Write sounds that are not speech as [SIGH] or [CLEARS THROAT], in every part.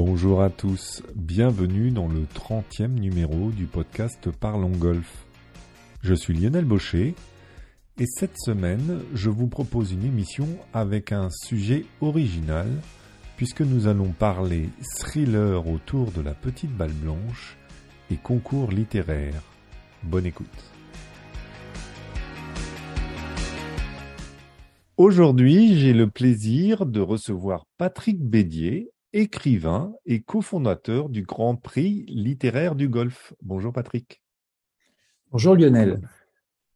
Bonjour à tous, bienvenue dans le 30e numéro du podcast Parlons Golf. Je suis Lionel Baucher et cette semaine je vous propose une émission avec un sujet original puisque nous allons parler thriller autour de la petite balle blanche et concours littéraire. Bonne écoute. Aujourd'hui, j'ai le plaisir de recevoir Patrick Bédier, écrivain et cofondateur du Grand Prix littéraire du Golfe. Bonjour Patrick. Bonjour Lionel.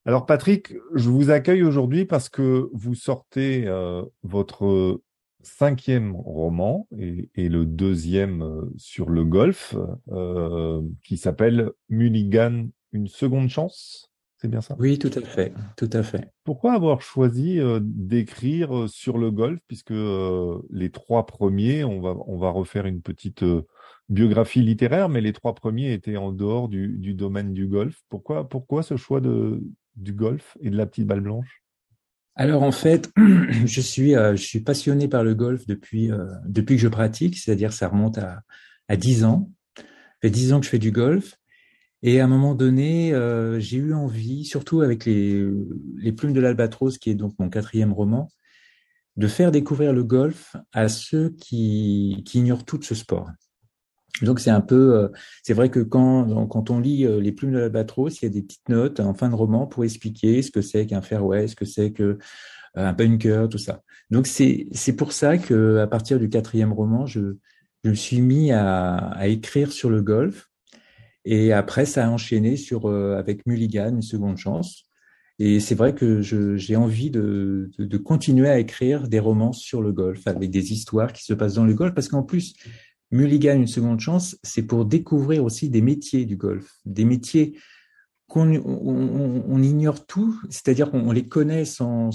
Alors Patrick, je vous accueille aujourd'hui parce que vous sortez euh, votre cinquième roman et, le deuxième euh, sur le golf euh, qui s'appelle Mulligan, une seconde chance. C'est bien ça Oui, tout à fait, tout à fait. Pourquoi avoir choisi euh, d'écrire euh, sur le golf, puisque euh, les trois premiers, on va, on va refaire une petite biographie littéraire, mais les trois premiers étaient en dehors du, du domaine du golf. Pourquoi, pourquoi ce choix de, du golf et de la petite balle blanche? Alors en fait, [CLEARS THROAT] je suis, je suis passionné par le golf depuis, depuis que je pratique, c'est-à-dire ça remonte à, à 10 ans. Ça fait 10 ans que je fais du golf. Et à un moment donné, euh, j'ai eu envie, surtout avec les, les plumes de l'albatros, qui est donc mon quatrième roman, de faire découvrir le golf à ceux qui, qui ignorent tout de ce sport. Donc c'est un peu, euh, c'est vrai que quand quand on lit euh, les plumes de l'albatros, il y a des petites notes en fin de roman pour expliquer ce que c'est qu'un fairway, ce que c'est que un bunker, tout ça. Donc c'est c'est pour ça que à partir du quatrième roman, je je me suis mis à, à écrire sur le golf et après, ça a enchaîné sur euh, avec Mulligan, une seconde chance. Et c'est vrai que j'ai envie de, continuer à écrire des romans sur le golf, avec des histoires qui se passent dans le golf, parce qu'en plus, Mulligan, une seconde chance, c'est pour découvrir aussi des métiers du golf, des métiers qu'on on, on, ignore tout, c'est-à-dire qu'on les connaît sans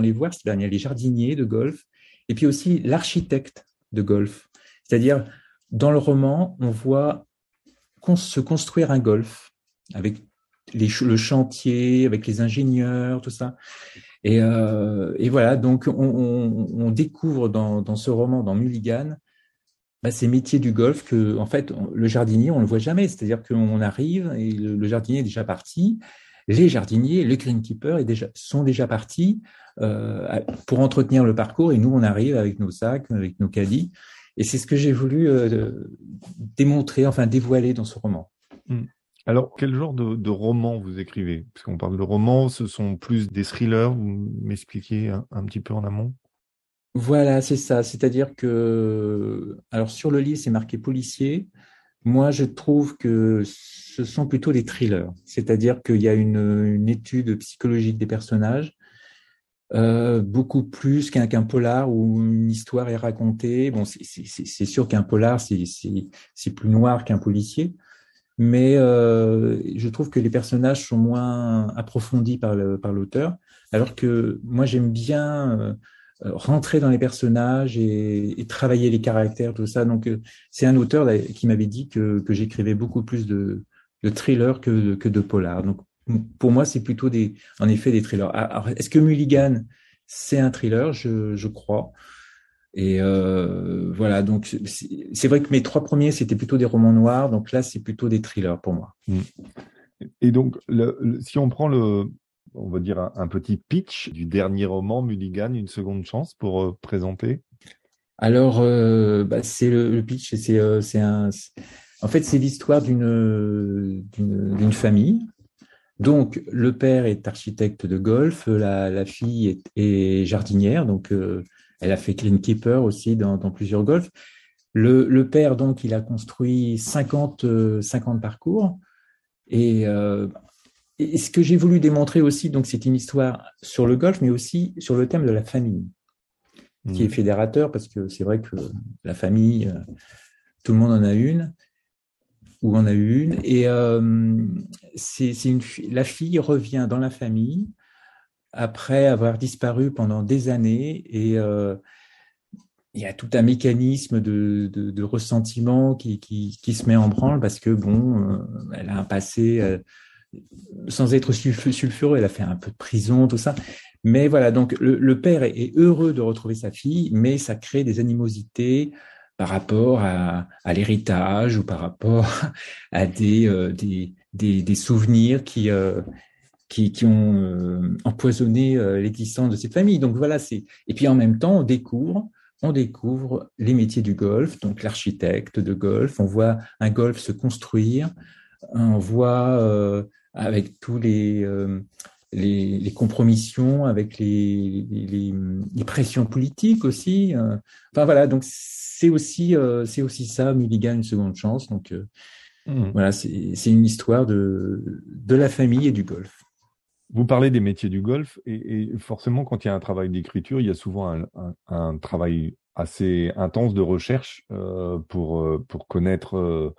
les voir. C'est-à-dire il y a les jardiniers de golf, et puis aussi l'architecte de golf. C'est-à-dire dans le roman, on voit se construire un golf avec le chantier, avec les ingénieurs, tout ça. Et, euh, voilà, donc on, découvre dans, ce roman, dans Mulligan, bah, ces métiers du golf que, en fait, le jardinier, on le voit jamais. C'est-à-dire qu'on arrive et le, jardinier est déjà parti. Les jardiniers, le greenkeeper sont déjà partis euh, pour entretenir le parcours et nous, on arrive avec nos sacs, avec nos caddies. Et c'est ce que j'ai voulu euh, démontrer, enfin dévoiler dans ce roman. Hmm. Alors, quel genre de, de roman vous écrivez? Parce qu'on parle de roman, ce sont plus des thrillers. Vous m'expliquez un, petit peu en amont? Voilà, c'est ça. C'est-à-dire que, alors sur le livre, c'est marqué policier. Moi, je trouve que ce sont plutôt des thrillers. C'est-à-dire qu'il y a une, une étude psychologique des personnages euh, beaucoup plus qu'un qu'un polar où une histoire est racontée. Bon, c'est sûr qu'un polar, c'est plus noir qu'un policier, mais euh, je trouve que les personnages sont moins approfondis par l'auteur, alors que moi j'aime bien euh, rentrer dans les personnages et, et, travailler les caractères, tout ça. Donc c'est un auteur qui m'avait dit que, que j'écrivais beaucoup plus de, de thrillers que que de polar. Donc pour moi, c'est plutôt des, en effet, des thrillers. Ah, est-ce que Mulligan, c'est un thriller, je, je crois. Et euh, voilà, donc c'est vrai que mes trois premiers, c'était plutôt des romans noirs, donc là, c'est plutôt des thrillers pour moi. Mm. Et donc, le, si on prend le, on va dire un, petit pitch du dernier roman, Mulligan, une seconde chance pour euh, présenter? Alors, euh, bah, c'est le, le, pitch, c'est un, en fait, c'est l'histoire d'une d'une famille donc, le père est architecte de golf, la, la fille est, est, jardinière, donc euh, elle a fait greenkeeper aussi dans, dans plusieurs golfs. Le, le, père, donc, il a construit 50, 50 euh, parcours. Et, euh, et ce que j'ai voulu démontrer aussi, donc, c'est une histoire sur le golf, mais aussi sur le thème de la famille, qui est mmh. fédérateur, parce que c'est vrai que la famille, tout le monde en a une où on a eu une. Et euh, c'est la fille revient dans la famille après avoir disparu pendant des années et euh, il y a tout un mécanisme de, ressentiment qui, se met en branle parce que bon, euh, elle a un passé sans être sulfureux, elle a fait un peu de prison, tout ça. Mais voilà, donc le, père est, heureux de retrouver sa fille, mais ça crée des animosités, par rapport à, l'héritage ou par rapport [LAUGHS] à des, des, des, souvenirs qui, qui, qui, ont empoisonné l'existence de cette famille. Donc voilà, c'est et puis en même temps, on découvre on découvre les métiers du golf, donc l'architecte de golf, on voit un golf se construire, on voit avec tous les, les, compromissions, avec les, les, pressions politiques aussi. Euh. Enfin voilà, donc c'est aussi, euh, c'est aussi ça, Milligan, une seconde chance. Donc euh, mmh. voilà, c'est une histoire de, de la famille et du golf. Vous parlez des métiers du golf et, forcément, quand il y a un travail d'écriture, il y a souvent un, un, travail assez intense de recherche pour, pour connaître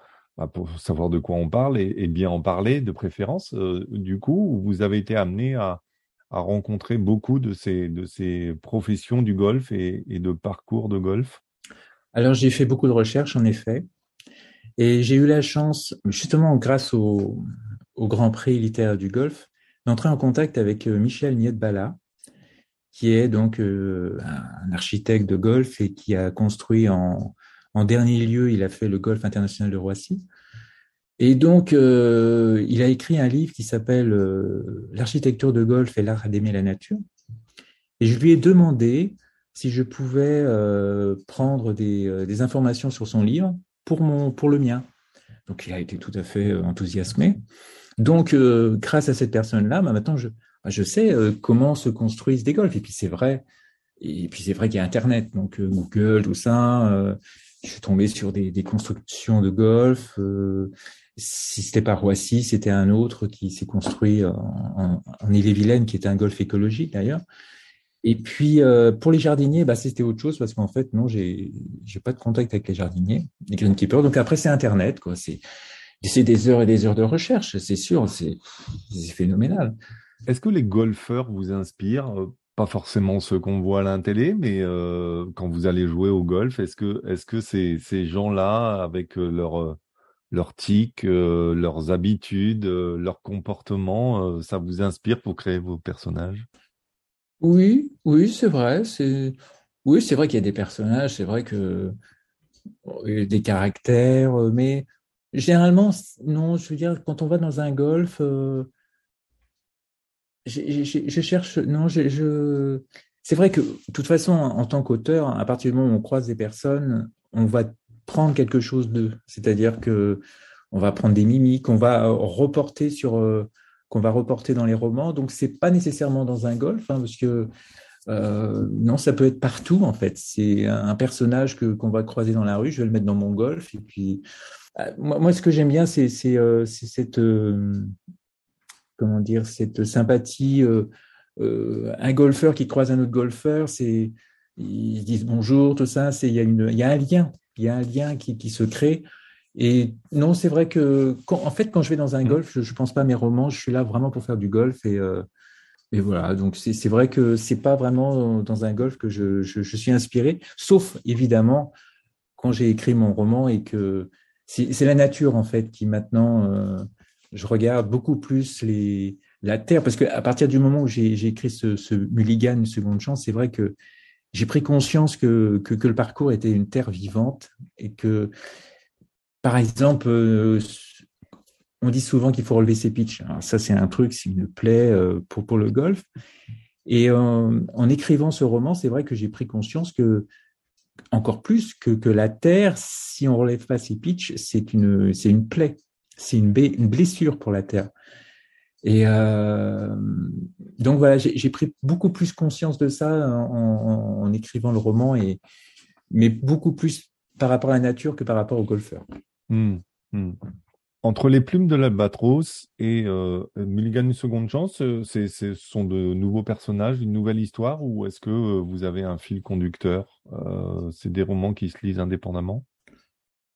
pour savoir de quoi on parle et, bien en parler de préférence. Euh, du coup, vous avez été amené à, rencontrer beaucoup de ces, professions du golf et, de parcours de golf? Alors, j'ai fait beaucoup de recherches, en effet. Et j'ai eu la chance, justement grâce au, Grand Prix littéraire du golf, d'entrer en contact avec euh, Michel Nietbala, qui est donc euh, un architecte de golf et qui a construit en, en dernier lieu, il a fait le golf international de Roissy. Et donc, euh, il a écrit un livre qui s'appelle euh, L'architecture de golf et l'art d'aimer la nature. Et je lui ai demandé si je pouvais euh, prendre des, informations sur son livre pour, mon, pour le mien. Donc, il a été tout à fait enthousiasmé. Donc, grâce à cette personne-là, bah, maintenant, je, bah, je sais comment se construisent des golfs. Et puis, c'est vrai. Et puis, c'est vrai qu'il y a Internet, donc Google, tout ça je suis tombé sur des, constructions de golf. Euh, si c'était pas Roissy, c'était un autre qui s'est construit en, Ille-et-Vilaine, qui était un golf écologique d'ailleurs. Et puis euh, pour les jardiniers, bah, c'était autre chose parce qu'en fait non, j'ai j'ai pas de contact avec les jardiniers, les greenkeepers. Donc après c'est Internet quoi. C'est c'est des heures et des heures de recherche, c'est sûr, c'est phénoménal. Est-ce que les golfeurs vous inspirent pas forcément ceux qu'on voit à la télé, mais euh, quand vous allez jouer au golf, est-ce que, est-ce que ces, ces gens-là, avec euh, leur, euh, leur tic, leurs habitudes, leur comportement, ça vous inspire pour créer vos personnages? Oui, oui, c'est vrai. C'est oui, c'est vrai qu'il y a des personnages, c'est vrai que des caractères, mais généralement, non. Je veux dire, quand on va dans un golf je cherche. Non, je, c'est vrai que, de toute façon, en tant qu'auteur, à partir du moment où on croise des personnes, on va prendre quelque chose d'eux. C'est-à-dire que on va prendre des mimiques, on va reporter sur, euh, qu'on va reporter dans les romans. Donc, c'est pas nécessairement dans un golf, hein, parce que euh, non, ça peut être partout en fait. C'est un personnage que qu'on va croiser dans la rue, je vais le mettre dans mon golf. Et puis, euh, moi, moi, ce que j'aime bien, c'est cette comment dire, cette sympathie. Euh, euh, un golfeur qui croise un autre golfeur, c'est ils disent bonjour, tout ça. C'est il y a une, il y a un lien, il y a un lien qui, qui se crée. Et non, c'est vrai que, en fait, quand je vais dans un mmh. golf, je, ne pense pas à mes romans. Je suis là vraiment pour faire du golf et euh, et voilà. Donc c'est vrai que c'est pas vraiment dans un golf que je, je, je suis inspiré, sauf évidemment quand j'ai écrit mon roman et que c'est la nature en fait qui maintenant je regarde beaucoup plus la Terre, parce qu'à partir du moment où j'ai écrit ce, ce Mulligan, une seconde chance, c'est vrai que j'ai pris conscience que, le parcours était une terre vivante et que, par exemple, euh, on dit souvent qu'il faut relever ses pitchs. Alors ça, c'est un truc, c'est une plaît euh, pour, le golf. Et euh, en écrivant ce roman, c'est vrai que j'ai pris conscience que, encore plus que, la terre, si on relève pas ses pitchs, c'est une plaie c'est une, blessure pour la Terre. Et euh, donc voilà, j'ai pris beaucoup plus conscience de ça en, écrivant le roman, et, mais beaucoup plus par rapport à la nature que par rapport au golfeur. Hmm, hmm. Entre les plumes de l'albatros et euh, Mulligan une seconde chance, euh, ce sont de nouveaux personnages, une nouvelle histoire, ou est-ce que vous avez un fil conducteur? C'est des romans qui se lisent indépendamment?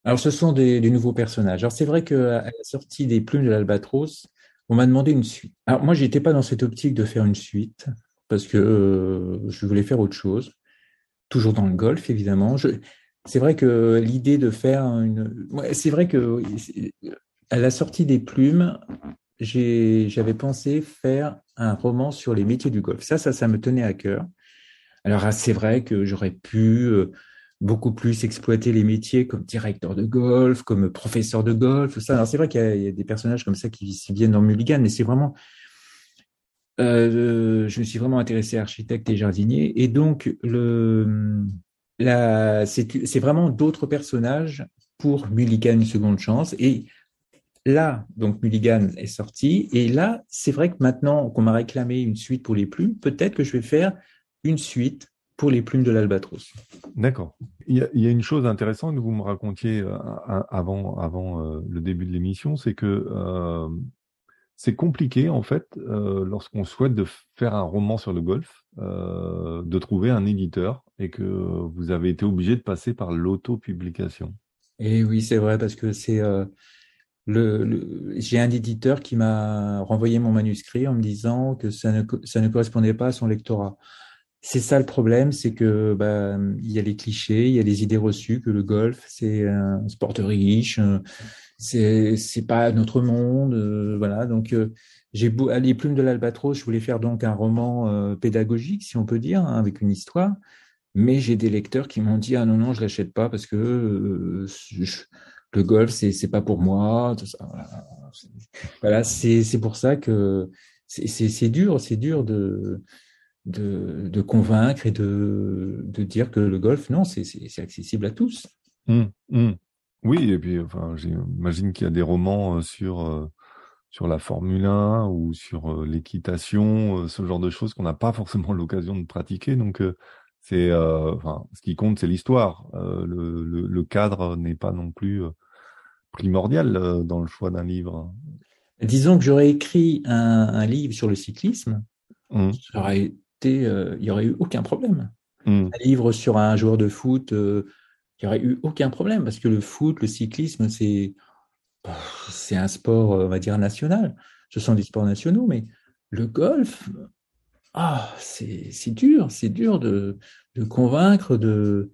Alors, ce sont des, nouveaux personnages. Alors, c'est vrai qu'à la sortie des plumes de l'Albatros, on m'a demandé une suite. Alors, moi, j'étais pas dans cette optique de faire une suite parce que euh, je voulais faire autre chose. Toujours dans le golf, évidemment. C'est vrai que l'idée de faire une. c'est vrai que à la sortie des plumes, j'avais pensé faire un roman sur les métiers du golf. Ça, ça, ça me tenait à cœur. Alors, ah, c'est vrai que j'aurais pu euh, beaucoup plus exploiter les métiers comme directeur de golf, comme professeur de golf, ça. Alors c'est vrai qu'il y, a des personnages comme ça qui, viennent dans Mulligan, mais c'est vraiment, euh, je me suis vraiment intéressé à architecte et jardinier, et donc le, c'est vraiment d'autres personnages pour Mulligan une seconde chance, et là, donc Mulligan est sorti, et là, c'est vrai que maintenant qu'on m'a réclamé une suite pour les plumes, peut-être que je vais faire une suite pour les plumes de l'albatros. D'accord. Il, y a une chose intéressante que vous me racontiez euh, avant, avant euh, le début de l'émission, c'est que euh, c'est compliqué en fait, lorsqu'on souhaite de faire un roman sur le golf, de trouver un éditeur et que vous avez été obligé de passer par l'auto-publication. Et oui, c'est vrai parce que c'est le, j'ai un éditeur qui m'a renvoyé mon manuscrit en me disant que ça ne, ça ne correspondait pas à son lectorat. C'est ça le problème, c'est que bah, il y a les clichés, il y a les idées reçues que le golf c'est un sport de riche, euh, c'est c'est pas notre monde, euh, voilà. Donc euh, j'ai beau les plumes de l'albatros, je voulais faire donc un roman pédagogique, si on peut dire, hein, avec une histoire, mais j'ai des lecteurs qui m'ont dit ah non non je l'achète pas parce que le golf c'est c'est pas pour moi. Voilà, c'est c'est pour ça que c'est c'est dur, c'est dur de de, de, convaincre et de, de, dire que le golf, non, c'est accessible à tous. Hum, hum. Oui, et puis enfin, j'imagine qu'il y a des romans euh, sur, euh, sur la Formule 1 ou sur euh, l'équitation, ce genre de choses qu'on n'a pas forcément [LAUGHS] l'occasion de pratiquer. Donc, c'est, enfin, ce qui compte, c'est l'histoire. Le, le, le, cadre n'est pas non plus primordial dans le choix d'un livre. Disons que j'aurais écrit un, un, livre sur le cyclisme. Mmh. J'aurais euh, il n'y aurait eu aucun problème. Hmm. Un livre sur un joueur de foot, euh, il n'y aurait eu aucun problème parce que le foot, le cyclisme, c'est c'est un sport, on va dire, national. Ce sont des sports nationaux, mais le golf, ah, c'est dur, c'est dur de, de convaincre, de,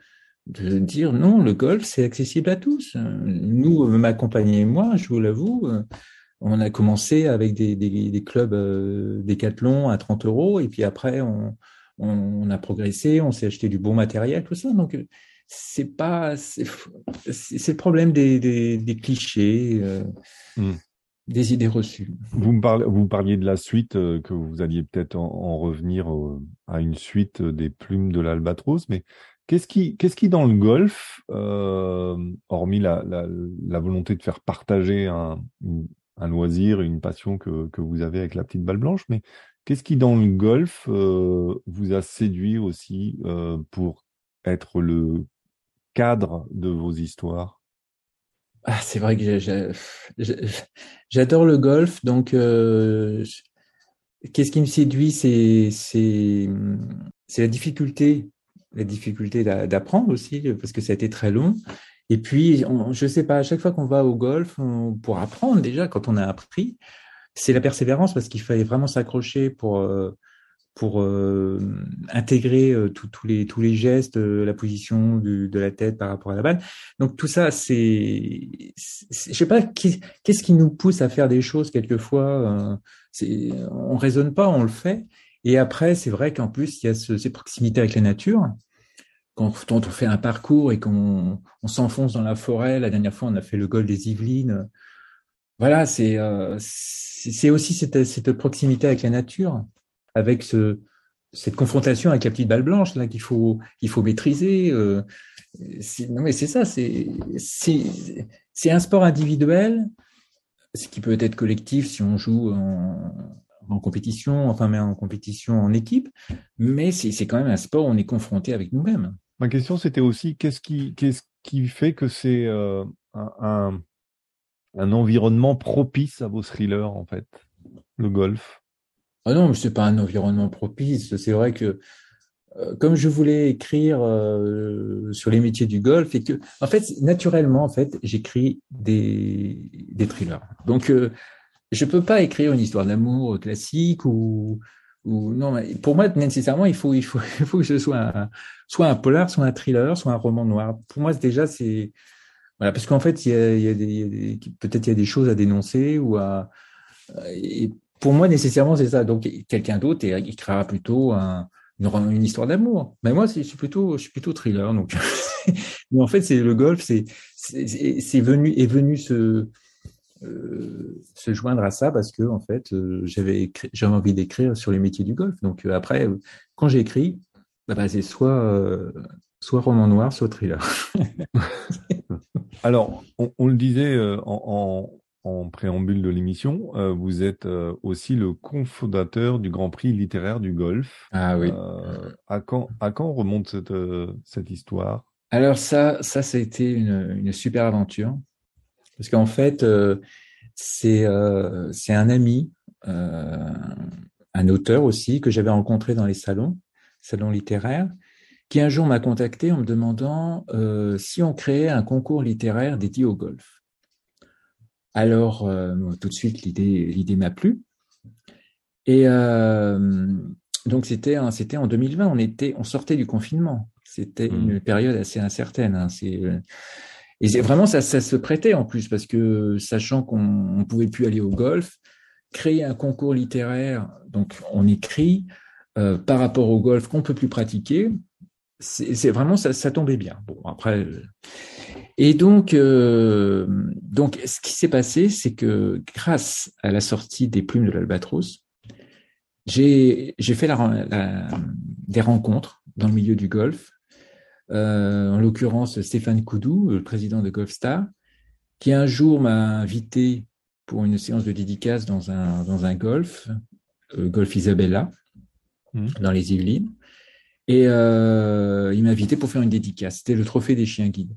de dire non, le golf, c'est accessible à tous. Nous, ma compagne et moi, je vous l'avoue, on a commencé avec des, des, clubs euh, décathlon à 30 euros et puis après on, on, a progressé, on s'est acheté du bon matériel, tout ça. Donc c'est pas c'est le problème des, des, clichés, euh, hmm. des idées reçues. Vous me parlez, vous parliez de la suite euh, que vous alliez peut-être en, revenir à une suite des plumes de l'albatros, mais Qu'est-ce qui, qu'est-ce qui dans le golf, hormis la, la, la, volonté de faire partager un, un loisir, une passion que, que, vous avez avec la petite balle blanche, mais qu'est-ce qui dans le golf euh, vous a séduit aussi euh, pour être le cadre de vos histoires? Ah, C'est vrai que j'adore le golf, donc euh, qu'est-ce qui me séduit, c'est, la difficulté, la difficulté d'apprendre aussi, parce que ça a été très long. Et puis, on, je sais pas, à chaque fois qu'on va au golf, pour apprendre déjà, quand on a appris, c'est la persévérance parce qu'il fallait vraiment s'accrocher pour euh, pour euh, intégrer euh, les tous les gestes, la position de la tête par rapport à la balle. Donc tout ça, c'est, je sais pas, qu'est-ce qui nous pousse à faire des choses quelquefois. on raisonne pas, on le fait. Et après, c'est vrai qu'en plus, il y a ce, ces proximités avec la nature quand on fait un parcours et qu'on on, s'enfonce dans la forêt, la dernière fois on a fait le golfe des Yvelines. Voilà, c'est euh, aussi cette, proximité avec la nature, avec ce, cette confrontation avec la petite balle blanche là qu'il faut maîtriser. Euh, non mais c'est ça, c'est un sport individuel, ce qui peut être collectif si on joue en, en compétition, enfin mais en compétition en équipe, mais c'est quand même un sport où on est confronté avec nous-mêmes. Ma question, c'était aussi qu'est-ce qui, fait que c'est euh, un, un, environnement propice à vos thrillers, en fait, le golf? Ah non, mais c'est pas un environnement propice. C'est vrai que euh, comme je voulais écrire euh, sur les métiers du golf et que, en fait, naturellement, en fait, j'écris des, des thrillers. Donc, je peux pas écrire une histoire d'amour classique ou non, pour moi, nécessairement, il faut, il faut, [LAUGHS] il faut que ce soit un, soit un polar, soit un thriller, soit un roman noir. Pour moi, déjà, c'est voilà, parce qu'en fait, il y a, des, peut-être il y a des choses à dénoncer ou à. Pour moi, nécessairement, c'est ça. Donc, quelqu'un d'autre il créera plutôt un, une, histoire d'amour. Mais moi, je suis plutôt, je suis plutôt thriller. Donc, [LAUGHS] Mais en fait, c'est le golf, c'est c'est venu est venu se euh, se joindre à ça parce que en fait, euh, j'avais j'avais envie d'écrire sur les métiers du golf. Donc euh, après, quand j'écris, bah, bah, c'est soit soit roman noir, soit thriller. [LAUGHS] Alors, on, on, le disait en, en préambule de l'émission, euh, vous êtes euh, aussi le cofondateur du Grand Prix littéraire du golf. Ah oui. Euh, à, quand, à quand remonte cette, cette histoire? Alors ça, ça, ça a été une, une super aventure. Parce qu'en fait, c'est c'est un ami, un auteur aussi, que j'avais rencontré dans les salons, salons littéraires, qui un jour m'a contacté en me demandant si on créait un concours littéraire dédié au golf. Alors, euh, tout de suite, l'idée, l'idée m'a plu. Et euh, donc, c'était, c'était en 2020. On était, on sortait du confinement. C'était mmh. une période assez incertaine. Hein. C'est, et vraiment ça, ça se prêtait en plus parce que sachant qu'on ne pouvait plus aller au golf, créer un concours littéraire, donc on écrit euh, par rapport au golf qu'on peut plus pratiquer. C'est, vraiment ça, ça tombait bien. Bon après, et donc, euh, donc, ce qui s'est passé, c'est que grâce à la sortie des plumes de l'Albatros, j'ai fait la, des rencontres dans le milieu du golf. Euh, en l'occurrence, Stéphane Koudou, le président de Golfstar, qui un jour m'a invité pour une séance de dédicace dans un, dans un golf, euh, Golf Isabella, mmh. dans les Yvelines. Et euh, il m'a invité pour faire une dédicace. C'était le trophée des chiens guides.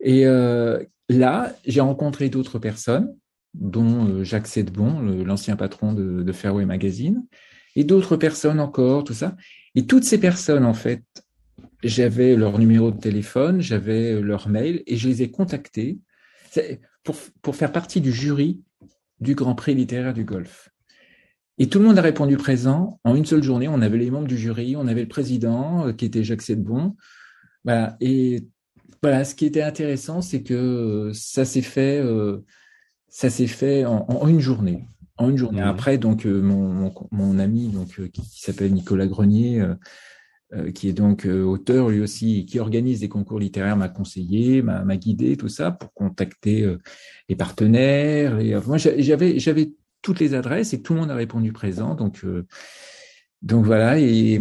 Et euh, là, j'ai rencontré d'autres personnes, dont Jacques Sedbon, l'ancien patron de, de, Fairway Magazine, et d'autres personnes encore, tout ça. Et toutes ces personnes, en fait, j'avais leur numéro de téléphone, j'avais leur mail, et je les ai contactés pour, pour faire partie du jury du Grand Prix littéraire du golf. Et tout le monde a répondu présent en une seule journée. On avait les membres du jury, on avait le président euh, qui était Jacques Sedbon. Voilà. Et voilà, ce qui était intéressant, c'est que euh, ça s'est fait, euh, ça s'est fait en, une journée. En une journée. Après, donc euh, mon, mon, ami, donc qui, s'appelle Nicolas Grenier, qui est donc auteur lui aussi, qui organise des concours littéraires, m'a conseillé, m'a guidé, tout ça, pour contacter les partenaires. Et, moi, j'avais j'avais toutes les adresses et tout le monde a répondu présent. Donc donc voilà. Et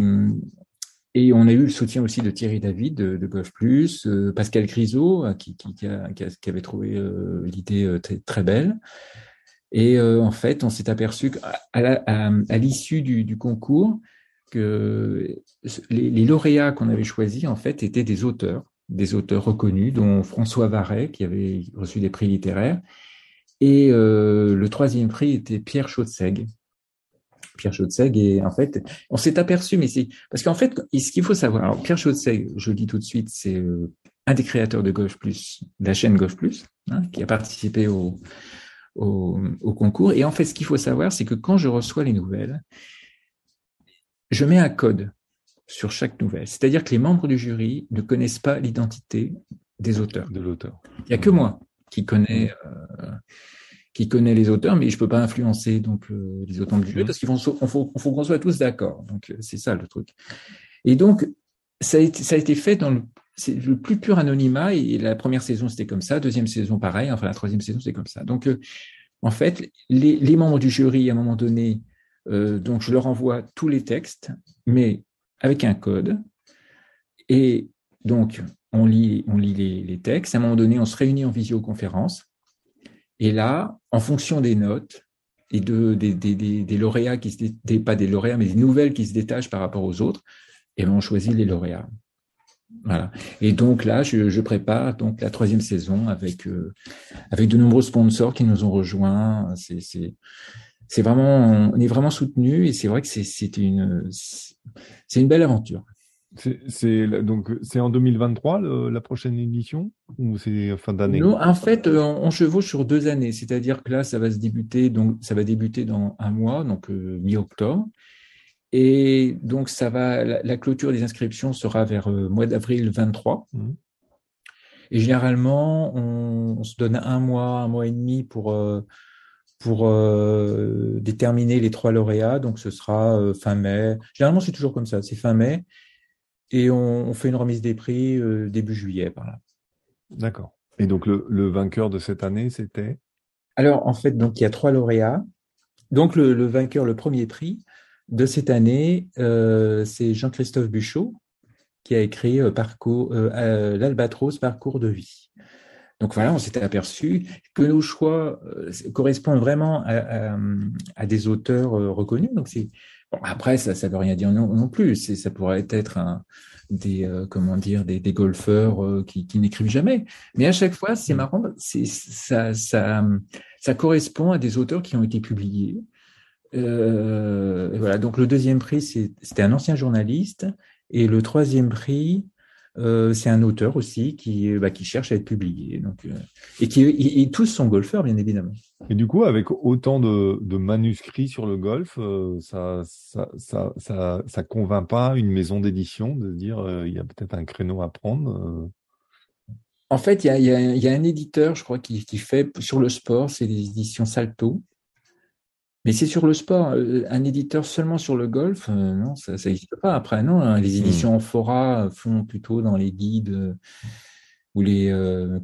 et on a eu le soutien aussi de Thierry David de, Golf Plus, euh, Pascal Grisot euh, qui, qui, qui, avait trouvé euh, l'idée très, belle. Et en fait, on s'est aperçu à, l'issue du, concours que les, lauréats qu'on avait choisis en fait étaient des auteurs, des auteurs reconnus, dont François Varet qui avait reçu des prix littéraires, et le troisième prix était Pierre Chaudseg Pierre Chaudseg. Et en fait, on s'est aperçu, mais c'est parce qu'en fait, ce qu'il faut savoir, alors Pierre Chaudseg, je le dis tout de suite, c'est euh, un des créateurs de Golf Plus, la chaîne Golf Plus, hein, qui a participé au, au, au, concours. Et en fait, ce qu'il faut savoir, c'est que quand je reçois les nouvelles, je mets un code sur chaque nouvelle. C'est-à-dire que les membres du jury ne connaissent pas l'identité des auteurs. De l'auteur. Il n'y a que moi qui connais euh, qui connaît les auteurs, mais je peux pas influencer donc euh, les auteurs du jeu parce qu'il faut, faut, faut qu'on soit tous d'accord. Donc euh, c'est ça le truc. Et donc ça a été, ça a été fait dans le, le plus pur anonymat. Et la première saison c'était comme ça, deuxième saison pareil, enfin la troisième saison c'est comme ça. Donc euh, en fait les, les, membres du jury à un moment donné, donc je leur envoie tous les textes, mais avec un code. Et donc on lit, on lit les, textes. À un moment donné, on se réunit en visioconférence et là, en fonction des notes et de, des, des, des, lauréats qui se pas des lauréats, mais des nouvelles qui se détachent par rapport aux autres, et ben on choisit les lauréats. Voilà. Et donc là, je, je prépare donc la troisième saison avec euh, avec de nombreux sponsors qui nous ont rejoints. C'est c'est vraiment on est vraiment soutenu et c'est vrai que c'est une c'est une belle aventure. C'est donc c'est en 2023 la prochaine édition ou c'est fin d'année? Non, en fait, euh, on, chevauche sur deux années, c'est-à-dire que là, ça va se débuter donc ça va débuter dans un mois, donc euh, mi-octobre, et donc ça va la, clôture des inscriptions sera vers euh, mois d'avril 23. Mmh. Et généralement, on, se donne un mois, un mois et demi pour pour déterminer les trois lauréats. Donc ce sera fin mai. Généralement, c'est toujours comme ça, c'est fin mai. et on, fait une remise des prix début juillet par là. D'accord. Et donc le, vainqueur de cette année, c'était? Alors en fait, donc il y a trois lauréats. Donc le, vainqueur, le premier prix de cette année, c'est Jean-Christophe Buchot, qui a écrit parcours l'Albatros Parcours de vie. Donc voilà, on s'était aperçu que nos choix euh, correspondent vraiment à, des auteurs euh, reconnus. Donc c'est après ça, ça veut rien dire non, plus. Ça pourrait être un, des euh, comment dire des, golfeurs qui, n'écrivent jamais. Mais à chaque fois, c'est mm. marrant. C'est ça, ça, ça correspond à des auteurs qui ont été publiés. voilà. Donc le deuxième prix, c'était un ancien journaliste, et le troisième prix, euh, c'est un auteur aussi qui, bah, qui cherche à être publié. Donc, euh, et qui et, tous sont golfeurs, bien évidemment. Et du coup, avec autant de, de manuscrits sur le golf, euh, ça, ça, ça, ça, ça, convainc pas une maison d'édition de dire il y a peut-être un créneau à prendre. En fait, il y a, y, a, y a, un éditeur, je crois, qui, qui fait sur le sport, c'est les éditions Salto. Mais c'est sur le sport. Euh, un éditeur seulement sur le golf, euh, non, ça n'existe pas. Après, non, hein, les hmm. éditions en fora font plutôt dans les guides euh, ou les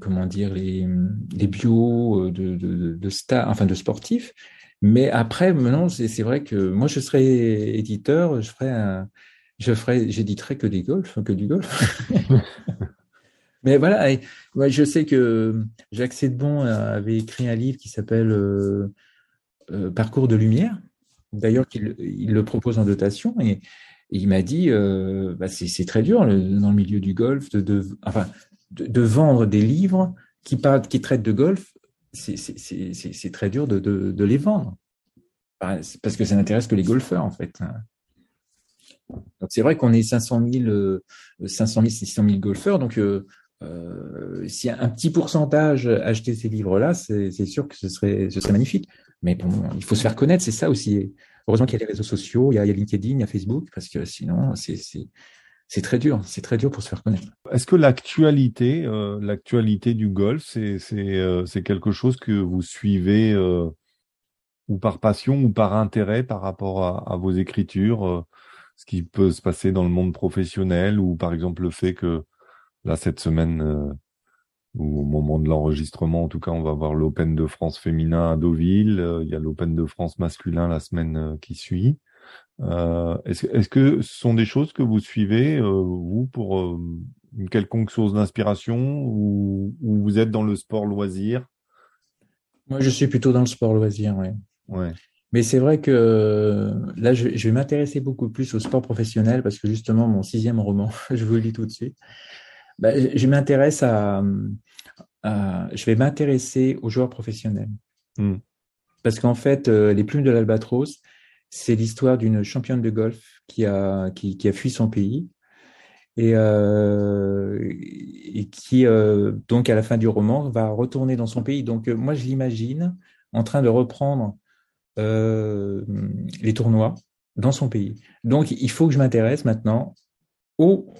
comment dire les, les bios de, de, de stars, enfin de sportifs. Mais après, non, c'est vrai que moi, je serais éditeur, je ferais un, je ferais, j'éditerais que des golfs, que du golf. [LAUGHS] Mais voilà, je sais que Jacques Sedbon avait écrit un livre qui s'appelle euh, parcours de lumière. D'ailleurs, il, le propose en dotation et, il m'a dit, euh, bah, c'est très dur dans le milieu du golf de, enfin, de, vendre des livres qui, traitent de golf. C'est très dur de, les vendre parce que ça n'intéresse que les golfeurs en fait. Donc c'est vrai qu'on est 500 000, 500 000, 600 000 golfeurs, donc euh, euh, si un petit pourcentage achetait ces livres-là, c'est sûr que ce serait magnifique. Mais bon, il faut se faire connaître, c'est ça aussi. Heureusement qu'il y a les réseaux sociaux, il y a, LinkedIn, il y a Facebook, parce que sinon, c'est très dur, c'est très dur pour se faire connaître. Est-ce que l'actualité, euh, l'actualité du golf, c'est euh, quelque chose que vous suivez euh, ou par passion ou par intérêt par rapport à, à vos écritures, ce qui peut se passer dans le monde professionnel ou par exemple le fait que là cette semaine ou au moment de l'enregistrement, en tout cas, on va voir l'Open de France féminin à Deauville. Euh, il y a l'Open de France masculin la semaine euh, qui suit. Euh, Est-ce que ce sont des choses que vous suivez, euh, vous, pour une quelconque source d'inspiration ou, vous êtes dans le sport loisir? Moi, je suis plutôt dans le sport loisir, oui. Ouais. Mais c'est vrai que là, je, je vais m'intéresser beaucoup plus au sport professionnel parce que justement, mon sixième roman, [LAUGHS] je vous le dis tout de suite, bah, je m'intéresse à, je vais m'intéresser aux joueurs professionnels. Hmm. Parce qu'en fait, euh, les plumes de l'albatros, c'est l'histoire d'une championne de golf qui a, qui, qui a fui son pays et, euh, et qui, euh, donc, à la fin du roman, va retourner dans son pays. Donc, moi, je l'imagine en train de reprendre les tournois dans son pays. Donc, il faut que je m'intéresse maintenant aux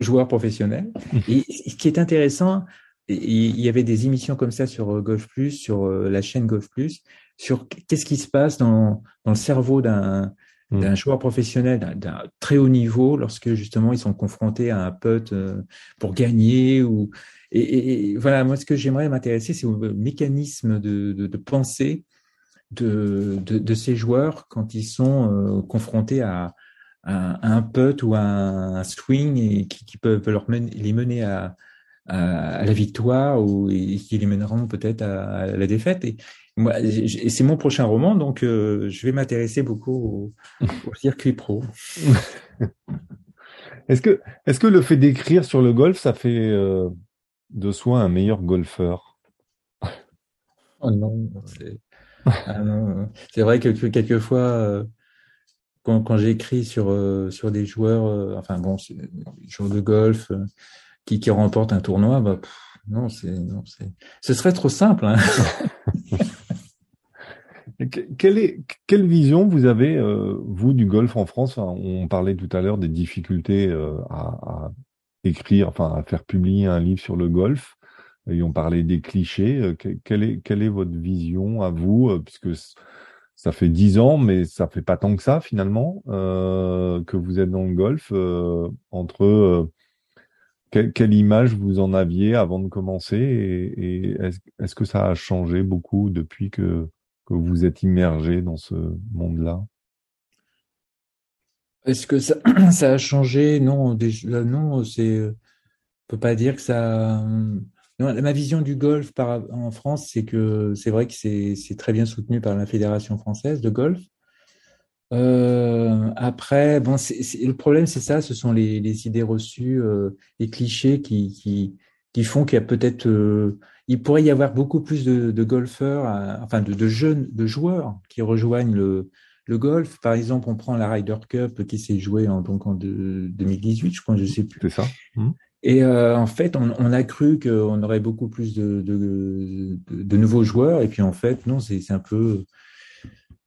joueur professionnel. Mmh. Et ce qui est intéressant, il y avait des émissions comme ça sur euh, Golf Plus, sur euh, la chaîne Golf Plus, sur qu'est-ce qui se passe dans, dans le cerveau d'un d'un joueur professionnel d'un très haut niveau lorsque justement ils sont confrontés à un putt euh, pour gagner ou et, voilà moi ce que j'aimerais m'intéresser c'est au mécanisme de, de, de pensée de, de, de, ces joueurs quand ils sont confrontés à, un, un putt ou un, swing et qui, peuvent leur mener, les mener à, à, la victoire ou qui les mèneront peut-être à, la défaite. Et, moi, c'est mon prochain roman, donc euh, je vais m'intéresser beaucoup au, circuit pro. [LAUGHS] est-ce que, est-ce que le fait d'écrire sur le golf, ça fait euh, de soi un meilleur golfeur? Oh non, c'est ah vrai que, que quelquefois euh, quand, quand j'écris sur euh, sur des joueurs, euh, enfin bon, joueurs de golf euh, qui qui remportent un tournoi, bah non, c'est non, c'est ce serait trop simple. Hein. [LAUGHS] quelle est quelle vision vous avez vous du golf en France? On parlait tout à l'heure des difficultés à, à, écrire, enfin à faire publier un livre sur le golf. Et on parlait des clichés. Quelle est quelle est votre vision à vous, puisque ça fait dix ans, mais ça fait pas tant que ça finalement que vous êtes dans le golf. entre quelle, image vous en aviez avant de commencer et, est-ce que ça a changé beaucoup depuis que, vous êtes immergé dans ce monde-là? Est-ce que ça, [CLEARS THROAT] ça, a changé? Non, déjà, non, c'est, on peut pas dire que ça. Ma vision du golf en France, c'est que c'est vrai que c'est très bien soutenu par la Fédération française de golf. Euh, après, bon, le problème, c'est ça, ce sont les, idées reçues, euh, les clichés qui, font qu'il y a peut-être, euh, il pourrait y avoir beaucoup plus de, golfeurs, enfin de, jeunes, de joueurs qui rejoignent le, golf. Par exemple, on prend la Ryder Cup qui s'est jouée en, donc en de, 2018, je crois, je sais plus. C'est ça. Mmh. Et euh, en fait, on, a cru qu'on aurait beaucoup plus de, nouveaux joueurs, et puis en fait, non, c'est un peu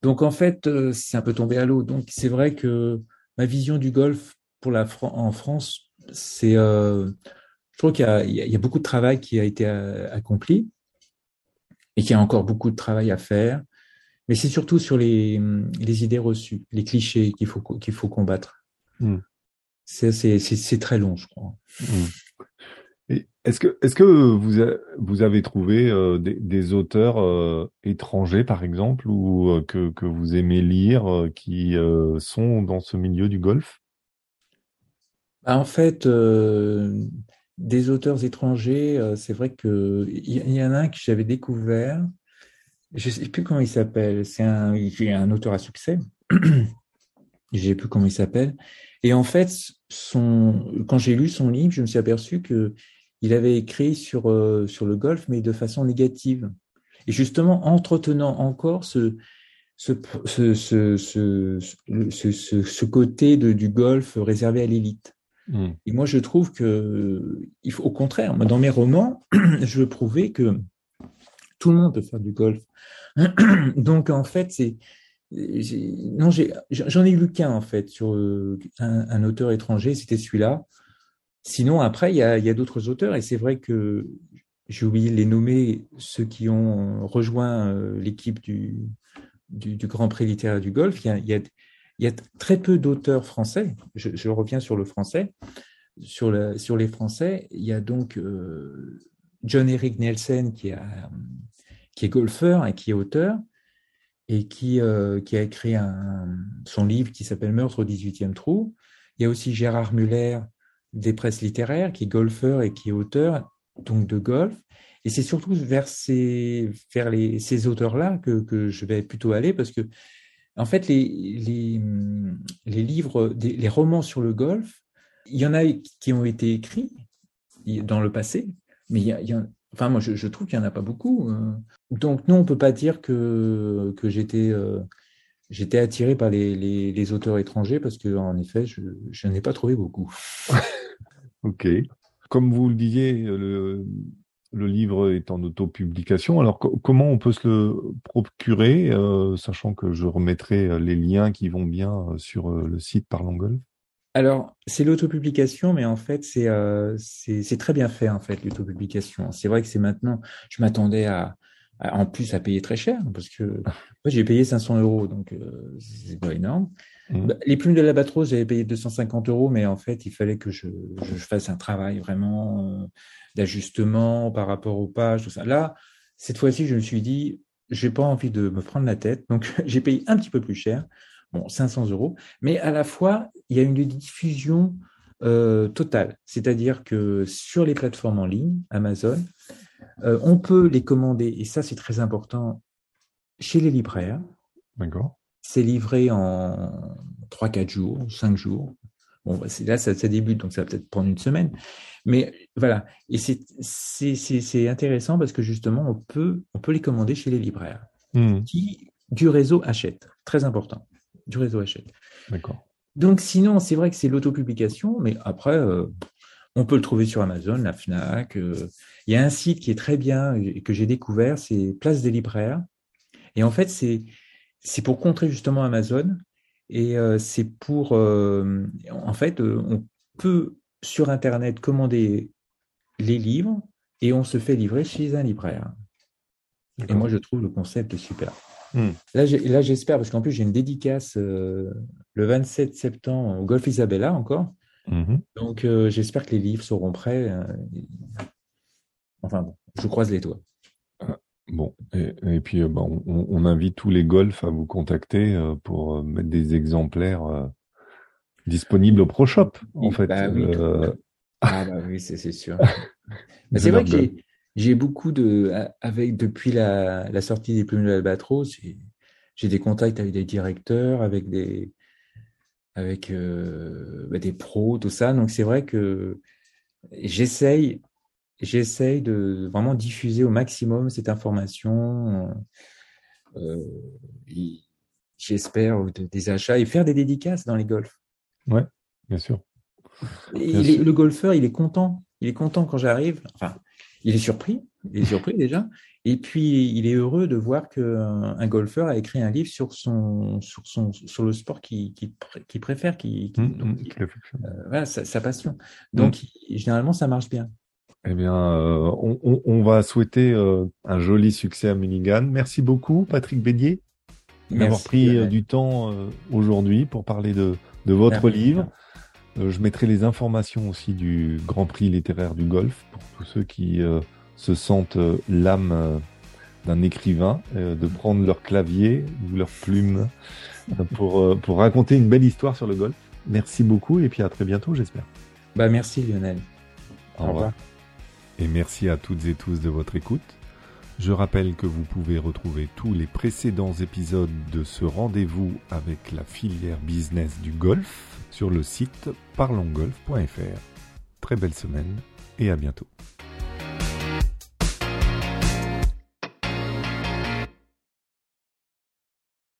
donc en fait, euh, c'est un peu tombé à l'eau. Donc c'est vrai que ma vision du golf pour la en France, c'est, euh, je trouve qu'il y, a beaucoup de travail qui a été accompli et qu'il y a encore beaucoup de travail à faire. Mais c'est surtout sur les, idées reçues, les clichés qu'il faut qu'il faut combattre. Hmm. C'est très long, je crois. Hmm. Est-ce que, vous, vous avez trouvé euh, des, auteurs euh, étrangers, par exemple, ou euh, que, que vous aimez lire, qui sont dans ce milieu du golf? Bah, En fait, des auteurs étrangers, c'est vrai que il y, en a un que j'avais découvert. Je sais plus comment il s'appelle. C'est un, un auteur à succès. [CLEARS THROAT] je sais plus comment il s'appelle. Et en fait, son, quand j'ai lu son livre, je me suis aperçu que il avait écrit sur, euh, sur le golf, mais de façon négative. Et justement, entretenant encore ce, ce, ce, ce, ce côté de, du golf réservé à l'élite. Hmm. Et moi, je trouve que, il faut, au contraire, moi, dans mes romans, [CLEARS THROAT] je veux prouver que tout le monde peut faire du golf. [CLEARS THROAT] Donc, en fait, c'est, non, j'en ai, lu qu'un en fait sur euh, un, auteur étranger, c'était celui-là. Sinon, après, il y a, d'autres auteurs, et c'est vrai que j'ai oublié de les nommer, ceux qui ont rejoint euh, l'équipe du, Grand Prix littéraire du Golfe. Il y a, très peu d'auteurs français. Je, reviens sur le français. Sur, les Français, il y a donc euh, John Eric Nielsen qui est golfeur et qui est auteur et qui, euh, qui a écrit son livre qui s'appelle Meurtre au 18e trou. Il y a aussi Gérard Muller des presses littéraires, qui est golfeur et qui est auteur, donc de golf. Et c'est surtout vers ces, vers les, ces auteurs-là que, que, je vais plutôt aller parce que, en fait, les, les, les livres, les romans sur le golf, il y en a qui ont été écrits dans le passé, mais il y a, enfin, moi, je, je trouve qu'il n'y en a pas beaucoup. Donc, non, on peut pas dire que, que j'étais, euh, j'étais attiré par les, les, les, auteurs étrangers parce que, en effet, je, je n'en ai pas trouvé beaucoup. [LAUGHS] Ok. Comme vous le disiez, le, le livre est en autopublication. Alors, comment on peut se le procurer, euh, sachant que je remettrai euh, les liens qui vont bien sur le site Parlongol Alors, c'est l'autopublication, mais en fait, c'est c'est très bien fait, en fait, l'autopublication. C'est vrai que c'est maintenant, je m'attendais à, en plus à payer très cher, parce que [LAUGHS] moi, j'ai payé 500 euros, donc c'est pas énorme. Mmh. Bah, les plumes de l'albatros, j'avais payé 250 euros, mais en fait, il fallait que je, je fasse un travail vraiment euh, d'ajustement par rapport aux pages, tout ça. Là, cette fois-ci, je me suis dit, j'ai pas envie de me prendre la tête, donc [LAUGHS] j'ai payé un petit peu plus cher, bon, 500 euros, mais à la fois, il y a une diffusion euh, totale, c'est-à-dire que sur les plateformes en ligne, Amazon, euh, on peut les commander, et ça, c'est très important, chez les libraires. D'accord c'est livré en 3-4 jours, 5 jours. Bon, bah, là, ça, débute, donc ça va peut-être prendre une semaine. Mais voilà. Et c'est intéressant parce que justement, on peut, on peut les commander chez les libraires hmm. qui, du réseau, achètent. Très important. Du réseau achète. D'accord. Donc, sinon, c'est vrai que c'est l'autopublication, mais après, euh, on peut le trouver sur Amazon, la Fnac. Euh. il y a un site qui est très bien et que j'ai découvert, c'est Place des libraires. Et en fait, c'est pour contrer justement Amazon et euh, c'est pour, euh, en fait, euh, on peut sur Internet commander les livres et on se fait livrer chez un libraire. Et moi, je trouve le concept super. Hmm. Là, j'espère, parce qu'en plus, j'ai une dédicace le 27 septembre au Golf Isabella encore. Mhm. Donc, j'espère que les livres seront prêts. Enfin bon, je croise les doigts. Bon, et, puis bah, on, invite tous les golfs à vous contacter pour mettre des exemplaires disponibles au Pro Shop, en fait. Bah oui, [LAUGHS] ah bah oui, c'est sûr. [LAUGHS] c'est vrai que j'ai beaucoup de, avec depuis la, sortie des plumes de l'Albatros, j'ai des contacts avec des directeurs, avec des, avec euh, bah, des pros, tout ça. Donc c'est vrai que j'essaye, j'essaye de vraiment diffuser au maximum cette information. Euh, J'espère des achats et faire des dédicaces dans les golfs. Ouais, bien sûr. Le golfeur, il est content. Il est content quand j'arrive. Enfin, il est surpris. Il est surpris déjà. Et puis, il est heureux de voir qu'un un golfeur a écrit un livre sur son, sur son, sur le sport qu'il qui, préfère, qui, mmh, mmh, euh, voilà, sa, passion. Donc, mmh. généralement, ça marche bien. Eh bien, euh, on, va souhaiter euh, un joli succès à Munigan. Merci beaucoup, Patrick Bédier, d'avoir pris du temps aujourd'hui pour parler de, de votre livre. Euh, je mettrai les informations aussi du Grand Prix littéraire du golf pour tous ceux qui euh, se sentent euh, l'âme d'un écrivain, de prendre leur clavier ou leur plume pour, pour raconter une belle histoire sur le golf. Merci beaucoup et puis à très bientôt, j'espère. Bah merci Lionel. Au, revoir. Et merci à toutes et tous de votre écoute. Je rappelle que vous pouvez retrouver tous les précédents épisodes de ce rendez-vous avec la filière business du golf sur le site parlongolf.fr. Très belle semaine et à bientôt.